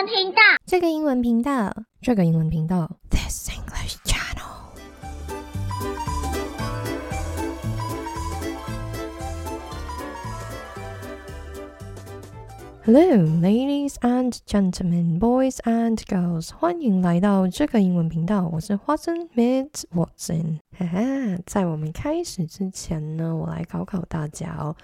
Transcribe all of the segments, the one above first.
文频道，这个英文频道，这个英文频道，This English Channel。Hello, ladies and gentlemen, boys and girls，欢迎来到这个英文频道。我是 Watson Miss Watson。哈哈，在我们开始之前呢，我来考考大家哦。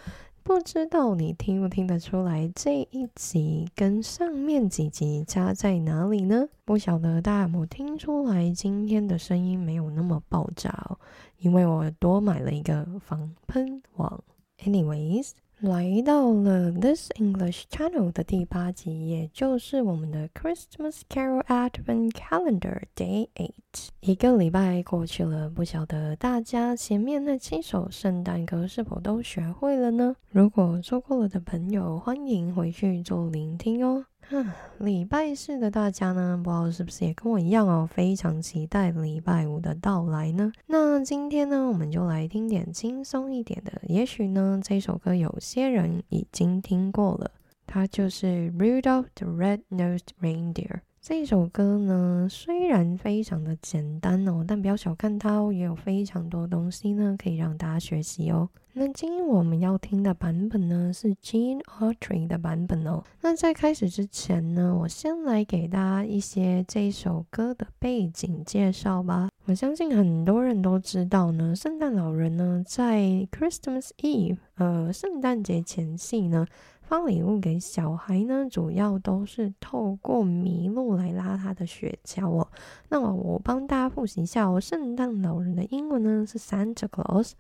不知道你听不听得出来，这一集跟上面几集差在哪里呢？不晓得大家有没听出来，今天的声音没有那么爆炸哦，因为我多买了一个防喷网。Anyways。来到了 This English Channel 的第八集，也就是我们的 Christmas Carol Advent Calendar Day Eight。一个礼拜过去了，不晓得大家前面那七首圣诞歌是否都学会了呢？如果错过了的朋友，欢迎回去做聆听哦。礼拜四的大家呢，不知道是不是也跟我一样哦，非常期待礼拜五的到来呢？那今天呢，我们就来听点轻松一点的。也许呢，这首歌有些人已经听过了，它就是 Rudolph the Red-Nosed Reindeer。这首歌呢，虽然非常的简单哦，但不要小看它哦，也有非常多东西呢，可以让大家学习哦。那今天我们要听的版本呢，是 Gene Autry 的版本哦。那在开始之前呢，我先来给大家一些这首歌的背景介绍吧。我相信很多人都知道呢，圣诞老人呢，在 Christmas Eve，呃，圣诞节前夕呢。发礼物给小孩呢，主要都是透过麋鹿来拉他的雪橇哦。那么我帮大家复习一下哦，圣诞老人的英文呢是 Santa Claus，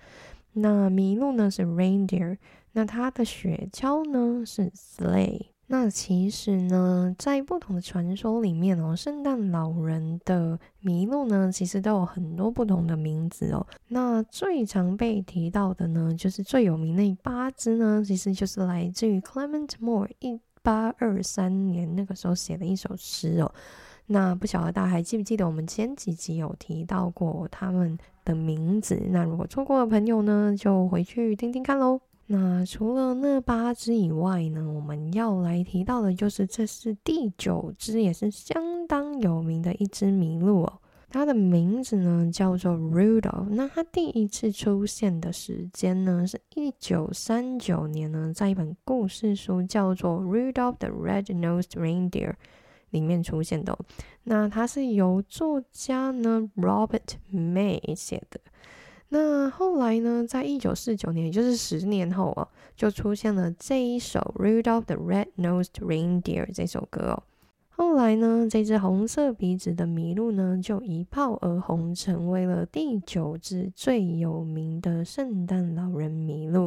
那麋鹿呢是 Reindeer，那它的雪橇呢是 Sleigh。那其实呢，在不同的传说里面哦，圣诞老人的麋鹿呢，其实都有很多不同的名字哦。那最常被提到的呢，就是最有名的八只呢，其实就是来自于 Clement Moore 一八二三年那个时候写的一首诗哦。那不晓得大家还记不记得我们前几集有提到过他们的名字？那如果错过的朋友呢，就回去听听看喽。那除了那八只以外呢，我们要来提到的就是这是第九只，也是相当有名的一只麋鹿哦。它的名字呢叫做 Rudolph。那它第一次出现的时间呢是一九三九年呢，在一本故事书叫做《Rudolph the Red-Nosed Reindeer》里面出现的。那它是由作家呢 Robert May 写的。那后来呢，在一九四九年，也就是十年后哦，就出现了这一首《Rudolph the Red-Nosed Reindeer》这首歌哦。后来呢，这只红色鼻子的麋鹿呢，就一炮而红，成为了第九只最有名的圣诞老人麋鹿。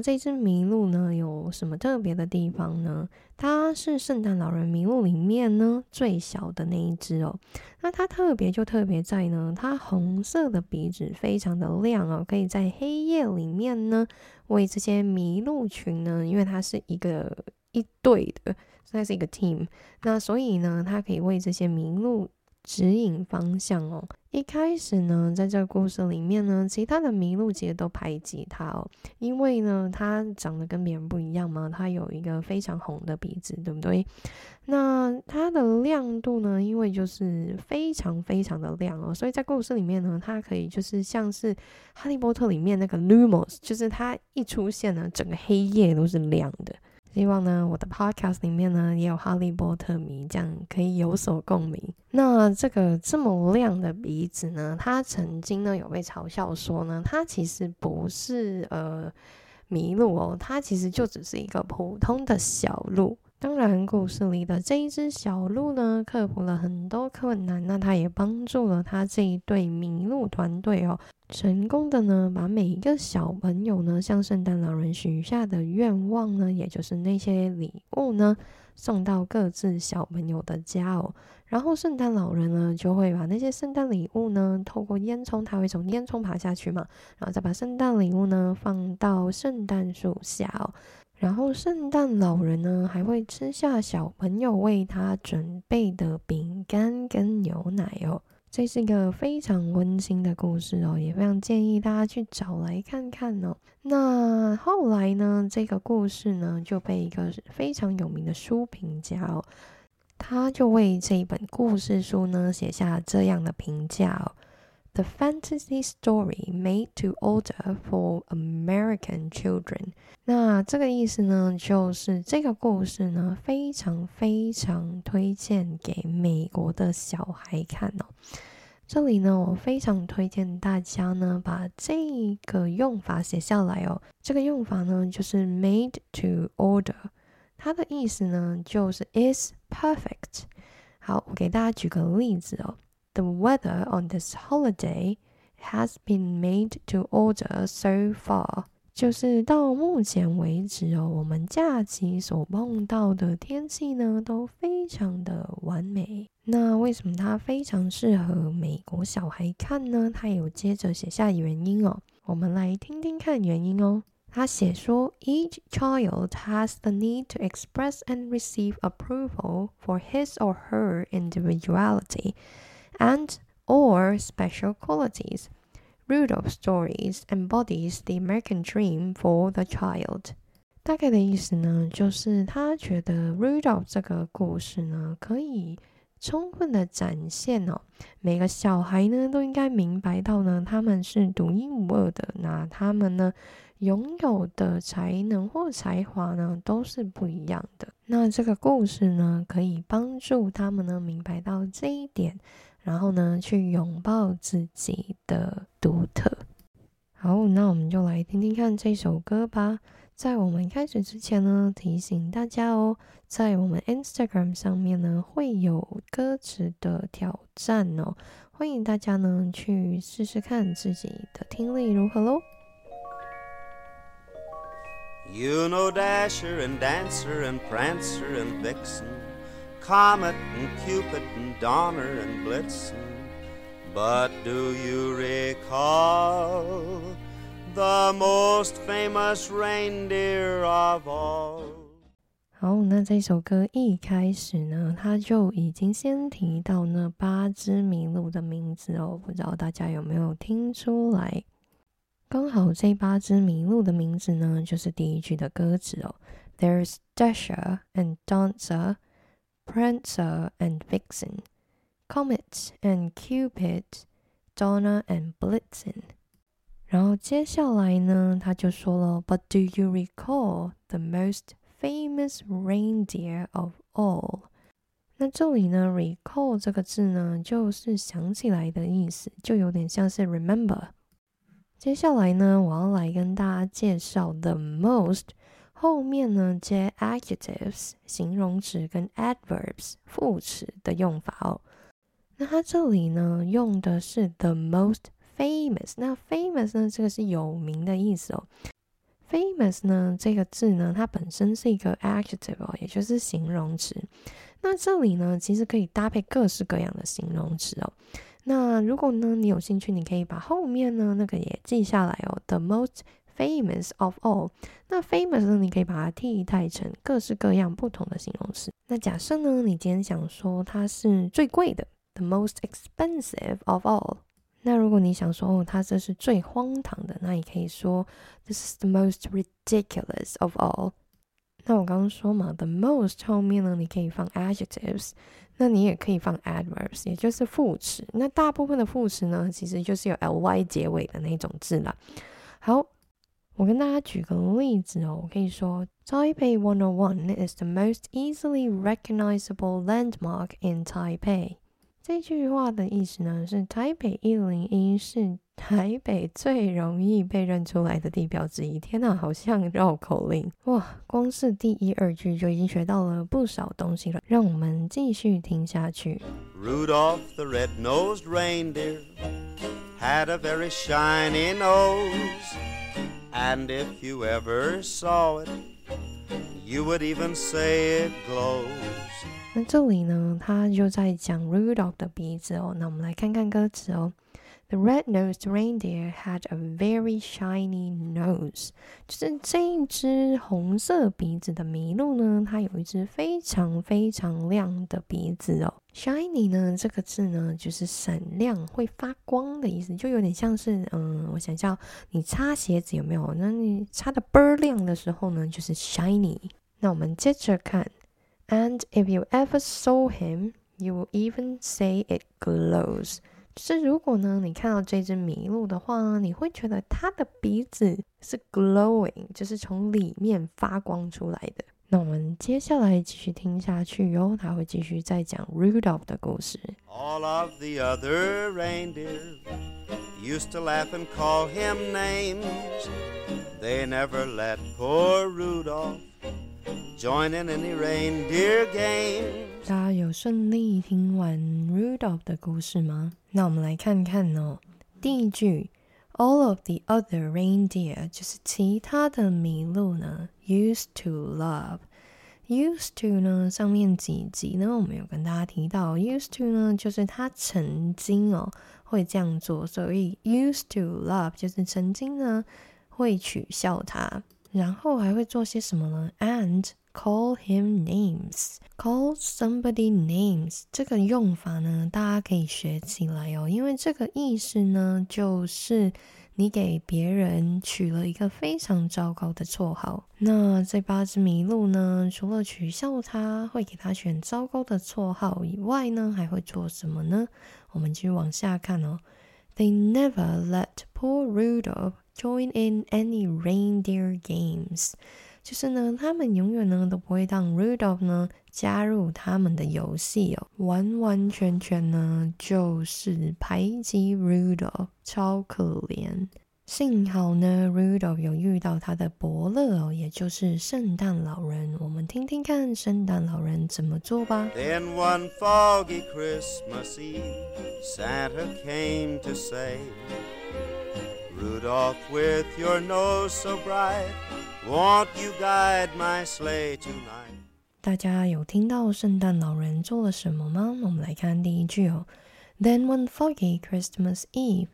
这只麋鹿呢，有什么特别的地方呢？它是圣诞老人麋鹿里面呢最小的那一只哦。那它特别就特别在呢，它红色的鼻子非常的亮哦，可以在黑夜里面呢为这些麋鹿群呢，因为它是一个一队的，它是一个 team，那所以呢，它可以为这些麋鹿。指引方向哦。一开始呢，在这个故事里面呢，其他的麋鹿其实都排挤它哦，因为呢，它长得跟别人不一样嘛，它有一个非常红的鼻子，对不对？那它的亮度呢，因为就是非常非常的亮哦，所以在故事里面呢，它可以就是像是哈利波特里面那个 Lumos，就是它一出现呢，整个黑夜都是亮的。希望呢，我的 podcast 里面呢也有哈利波特迷，这样可以有所共鸣。那这个这么亮的鼻子呢，它曾经呢有被嘲笑说呢，它其实不是呃麋鹿哦，它其实就只是一个普通的小鹿。当然，故事里的这一只小鹿呢，克服了很多困难，那它也帮助了它这一对麋鹿团队哦。成功的呢，把每一个小朋友呢向圣诞老人许下的愿望呢，也就是那些礼物呢，送到各自小朋友的家哦。然后圣诞老人呢，就会把那些圣诞礼物呢，透过烟囱，他会从烟囱爬下去嘛，然后再把圣诞礼物呢放到圣诞树下哦。然后圣诞老人呢，还会吃下小朋友为他准备的饼干跟牛奶哦。这是一个非常温馨的故事哦，也非常建议大家去找来看看哦。那后来呢，这个故事呢就被一个非常有名的书评家哦他就为这一本故事书呢写下这样的评价哦：The fantasy story made to order for American children。那这个意思呢，就是这个故事呢非常非常推荐给美国的小孩看哦。这里呢，我非常推荐大家呢把这个用法写下来哦。这个用法呢就是 made to order，它的意思呢就是 is perfect。好，我给大家举个例子哦。The weather on this holiday has been made to order so far。就是到目前为止哦，我们假期所碰到的天气呢，都非常的完美。那为什么它非常适合美国小孩看呢？他有接着写下原因哦，我们来听听看原因哦。他写说，Each child has the need to express and receive approval for his or her individuality And or special qualities. Rudolph stories embodies the American dream for the child。大概的意思呢，就是他觉得 Rudolph 这个故事呢，可以充分的展现哦，每个小孩呢都应该明白到呢，他们是独一无二的，那他们呢拥有的才能或才华呢都是不一样的。那这个故事呢，可以帮助他们呢明白到这一点。然后呢，去拥抱自己的独特。好，那我们就来听听看这首歌吧。在我们开始之前呢，提醒大家哦，在我们 Instagram 上面呢会有歌词的挑战哦，欢迎大家呢去试试看自己的听力如何喽。You know Dasher and Dancer and Prancer and Vixen. Comet and Cupid and Donner and Blitzen. But do you recall the most famous reindeer of all? 好，那这首歌一开始呢，它就已经先提到那八只麋鹿的名字哦，不知道大家有没有听出来？刚好这八只麋鹿的名字呢，就是第一句的歌词哦。There's Dasher and Dancer Prancer and Vixen, Comet and Cupid, Donner and Blitzen。然后接下来呢，他就说了，But do you recall the most famous reindeer of all？那这里呢，recall 这个字呢，就是想起来的意思，就有点像是 remember。接下来呢，我要来跟大家介绍 the most。 后面呢接 adjectives 形容词跟 adverbs 副词的用法哦。那它这里呢用的是 the most famous。那 famous 呢这个是有名的意思哦。famous 呢这个字呢它本身是一个 adjective 哦，也就是形容词。那这里呢其实可以搭配各式各样的形容词哦。那如果呢你有兴趣，你可以把后面呢那个也记下来哦。the most Famous of all，那 famous 呢？你可以把它替代成各式各样不同的形容词。那假设呢，你今天想说它是最贵的，the most expensive of all。那如果你想说哦，它这是最荒唐的，那你可以说 this is the most ridiculous of all。那我刚刚说嘛，the most 后面呢，你可以放 adjectives，那你也可以放 adverbs，也就是副词。那大部分的副词呢，其实就是有 ly 结尾的那种字了。好。我跟大家举个例子哦，我可以说，Taipei One O One is the most easily recognizable landmark in Taipei。这句话的意思呢，是台北一零一是台北最容易被认出来的地标之一。天呐，好像绕口令哇！光是第一二句就已经学到了不少东西了。让我们继续听下去。Rudolph the red-nosed reindeer had a very shiny nose. And if you ever saw it, you would even say it glows. 那这里呢，他就在讲 Rudolph 的鼻子哦。那我们来看看歌词哦。 The red-nosed reindeer had a very shiny nose，就是这一只红色鼻子的麋鹿呢，它有一只非常非常亮的鼻子哦。Shiny 呢这个字呢，就是闪亮、会发光的意思，就有点像是嗯，我想想，你擦鞋子有没有？那你擦的倍儿亮的时候呢，就是 shiny。那我们接着看 And if you ever saw him, you will even say it glows. 就是如果呢，你看到这只麋鹿的话呢，你会觉得它的鼻子是 glowing，就是从里面发光出来的。那我们接下来继续听下去哟，他会继续再讲 Rudolph 的故事。All of the other reindeer used to laugh and call him names. They never let poor Rudolph join in any reindeer game 大家有顺利听完 Rudolph 的故事吗？那我们来看看哦，第一句。All of the other reindeer 就是其他的麋鹿呢，used to love。used to 呢，上面几集呢，我们有跟大家提到，used to 呢，就是他曾经哦会这样做，所以 used to love 就是曾经呢会取笑他，然后还会做些什么呢？And call him names，call somebody names 这个用法呢，大家可以学起来哦，因为这个意思呢，就是你给别人取了一个非常糟糕的绰号。那这八只麋鹿呢，除了取笑他，会给他选糟糕的绰号以外呢，还会做什么呢？我们继续往下看哦。They never let poor Rudolph join in any reindeer games. 就是呢，他们永远呢都不会让 Rudolph 呢加入他们的游戏哦，完完全全呢就是排挤 Rudolph，超可怜。 幸好呢，Rudolph 有遇到他的伯乐哦，也就是圣诞老人。我们听听看圣诞老人怎么做吧。Then one foggy Christmas Eve, Santa came to say, Rudolph, with your nose so bright. Won't you guide my sleigh tonight? 大家有听到圣诞老人做了什么吗？我们来看第一句哦。Then one foggy Christmas Eve，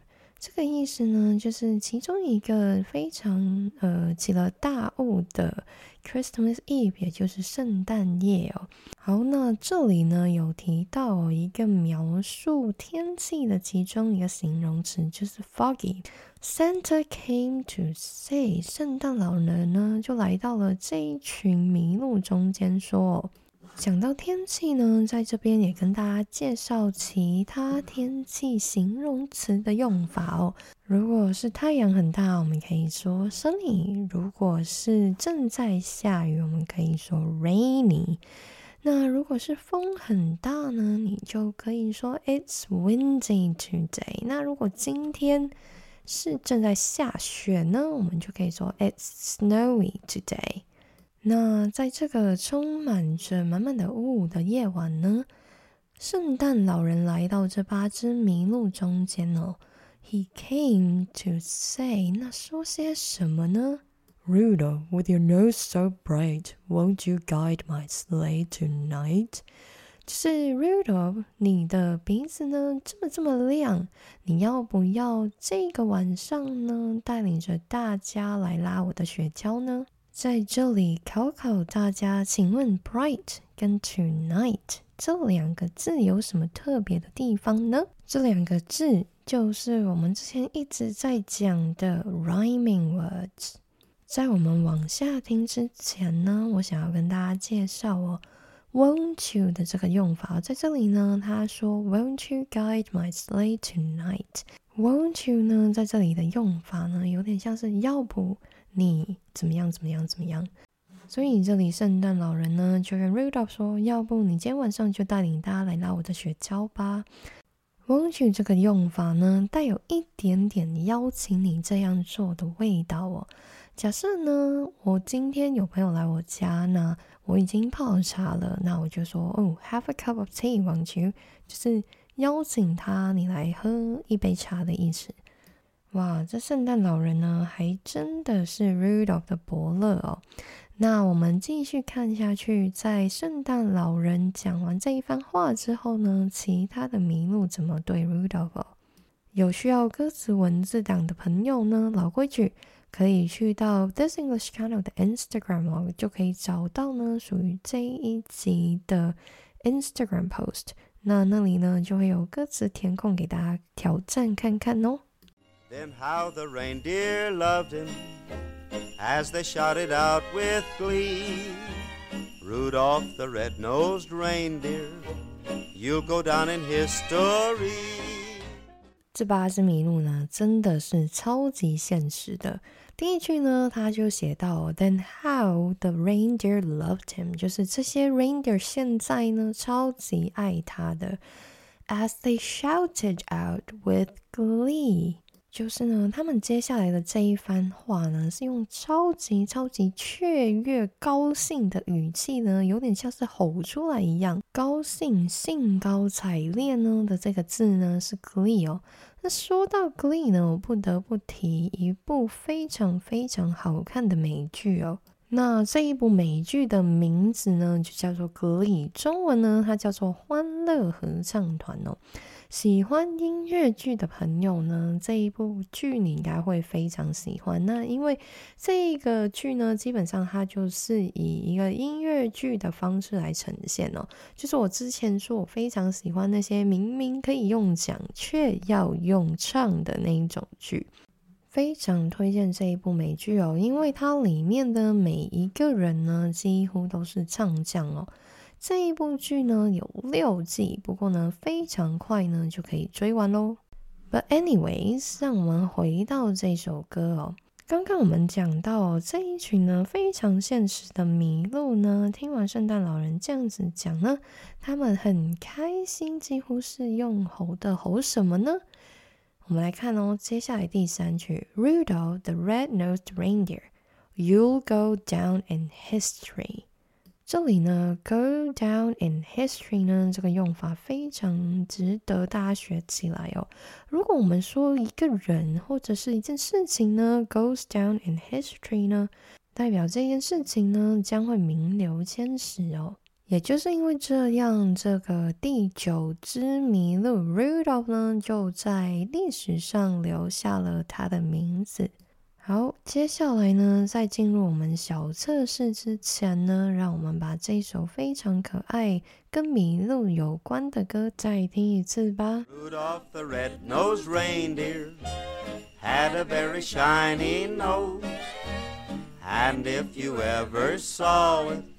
这个意思呢，就是其中一个非常呃起了大雾的 Christmas Eve，也就是圣诞夜哦。好，那这里呢有提到一个描述天气的其中一个形容词，就是 foggy。Santa came to say，圣诞老人呢就来到了这一群麋鹿中间，说：讲到天气呢，在这边也跟大家介绍其他天气形容词的用法哦。如果是太阳很大，我们可以说 sunny；如果是正在下雨，我们可以说 rainy。那如果是风很大呢，你就可以说 it's windy today。那如果今天是正在下雪呢，我们就可以说 It's snowy today。那在这个充满着满满的雾的夜晚呢，圣诞老人来到这八只麋鹿中间哦。He came to say，那说些什么呢？Rudolph, with your nose so bright, won't you guide my sleigh tonight? 就是 Rudolph，你的鼻子呢这么这么亮，你要不要这个晚上呢带领着大家来拉我的雪橇呢？在这里考考大家，请问 bright 跟 tonight 这两个字有什么特别的地方呢？这两个字就是我们之前一直在讲的 rhyming words。在我们往下听之前呢，我想要跟大家介绍哦。Won't you 的这个用法在这里呢？他说，Won't you guide my sleigh tonight？Won't you 呢，在这里的用法呢，有点像是要不你怎么样怎么样怎么样。所以这里圣诞老人呢，就跟 Rudolph 说，要不你今天晚上就带领大家来拉我的雪橇吧。Won't you 这个用法呢，带有一点点邀请你这样做的味道哦。假设呢，我今天有朋友来我家呢。我已经泡茶了，那我就说哦，Have a cup of tea，won't you？就是邀请他，你来喝一杯茶的意思。哇，这圣诞老人呢，还真的是 Rudolph 的伯乐哦。那我们继续看下去，在圣诞老人讲完这一番话之后呢，其他的麋鹿怎么对 Rudolph？有需要歌词文字档的朋友呢，老规矩。可以去到 This English Channel 的 Instagram 哦，就可以找到呢属于这一集的 Instagram post。那那里呢就会有歌词填空给大家挑战看看哦。Then how the reindeer loved him as they shouted out with glee. Rudolph the red-nosed reindeer, you'll go down in history. 这八只麋鹿呢，真的是超级现实的。第一句呢，他就写到，Then how the reindeer loved him，就是这些 reindeer 现在呢，超级爱他的，as they shouted out with glee。就是呢，他们接下来的这一番话呢，是用超级超级雀跃、高兴的语气呢，有点像是吼出来一样，高兴、兴高采烈呢的这个字呢是 glee 哦。那说到 glee 呢，我不得不提一部非常非常好看的美剧哦。那这一部美剧的名字呢，就叫做 glee，中文呢，它叫做欢乐合唱团哦。喜欢音乐剧的朋友呢，这一部剧你应该会非常喜欢。那因为这个剧呢，基本上它就是以一个音乐剧的方式来呈现哦。就是我之前说我非常喜欢那些明明可以用讲却要用唱的那一种剧，非常推荐这一部美剧哦，因为它里面的每一个人呢，几乎都是唱将哦。这一部剧呢有六季，不过呢非常快呢就可以追完喽。But anyways，让我们回到这首歌哦。刚刚我们讲到这一群呢非常现实的麋鹿呢，听完圣诞老人这样子讲呢，他们很开心，几乎是用吼的吼什么呢？我们来看哦，接下来第三句，Rudolph the red-nosed reindeer，you'll go down in history。这里呢，go down in history 呢，这个用法非常值得大家学起来哦。如果我们说一个人或者是一件事情呢，goes down in history 呢，代表这件事情呢将会名留千史哦。也就是因为这样，这个第九只麋鹿 Rudolph 呢，就在历史上留下了他的名字。好，接下来呢，在进入我们小测试之前呢，让我们把这首非常可爱、跟麋鹿有关的歌再听一次吧。Rudolph the red-nosed reindeer had a very shiny nose, and if you ever saw it,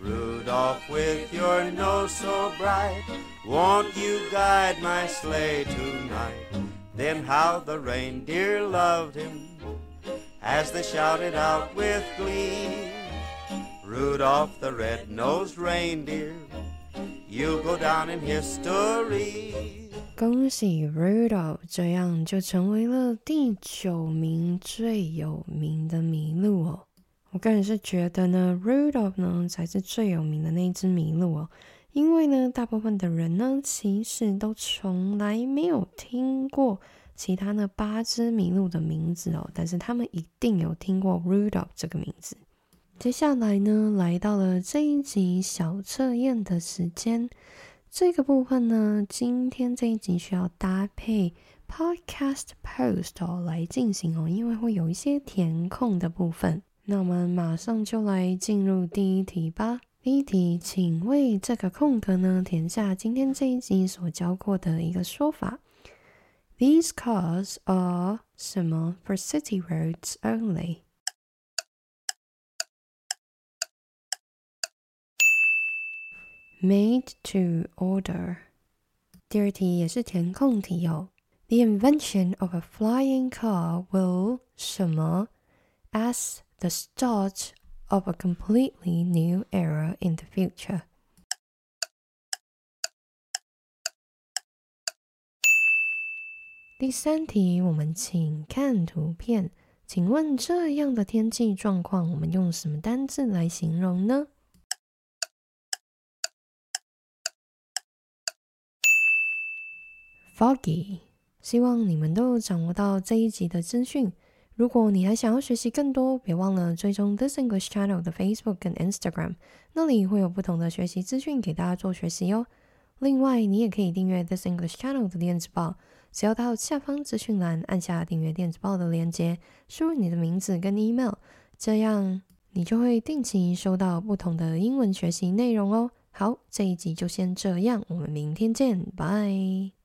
Rudolph, with your nose so bright, won't you guide my sleigh tonight? Then how the reindeer loved him as they shouted out with glee. Rudolph the red-nosed reindeer, you'll go down in history. 恭喜 Rudolph，这样就成为了第九名最有名的麋鹿哦。 我个人是觉得呢，Rudolph 呢才是最有名的那只麋鹿哦，因为呢，大部分的人呢其实都从来没有听过其他那八只麋鹿的名字哦，但是他们一定有听过 Rudolph 这个名字。接下来呢，来到了这一集小测验的时间。这个部分呢，今天这一集需要搭配 podcast post 来进行哦，因为会有一些填空的部分。那我们马上就来进入第一题吧。第一题，请为这个空格呢填下今天这一集所教过的一个说法。These cars are 什么 for city roads only。Made to order。第二题也是填空题哦。The invention of a flying car will 什么 as the start of a completely new era in the future。第三题，我们请看图片。请问这样的天气状况，我们用什么单字来形容呢？Foggy，希望你们都掌握到这一集的资讯。如果你还想要学习更多，别忘了追踪 This English Channel 的 Facebook 跟 Instagram，那里会有不同的学习资讯给大家做学习哦。另外，你也可以订阅 This English Channel 的电子报，只要到下方资讯栏按下订阅电子报的链接，输入你的名字跟 email，这样你就会定期收到不同的英文学习内容哦。好，这一集就先这样，我们明天见，拜。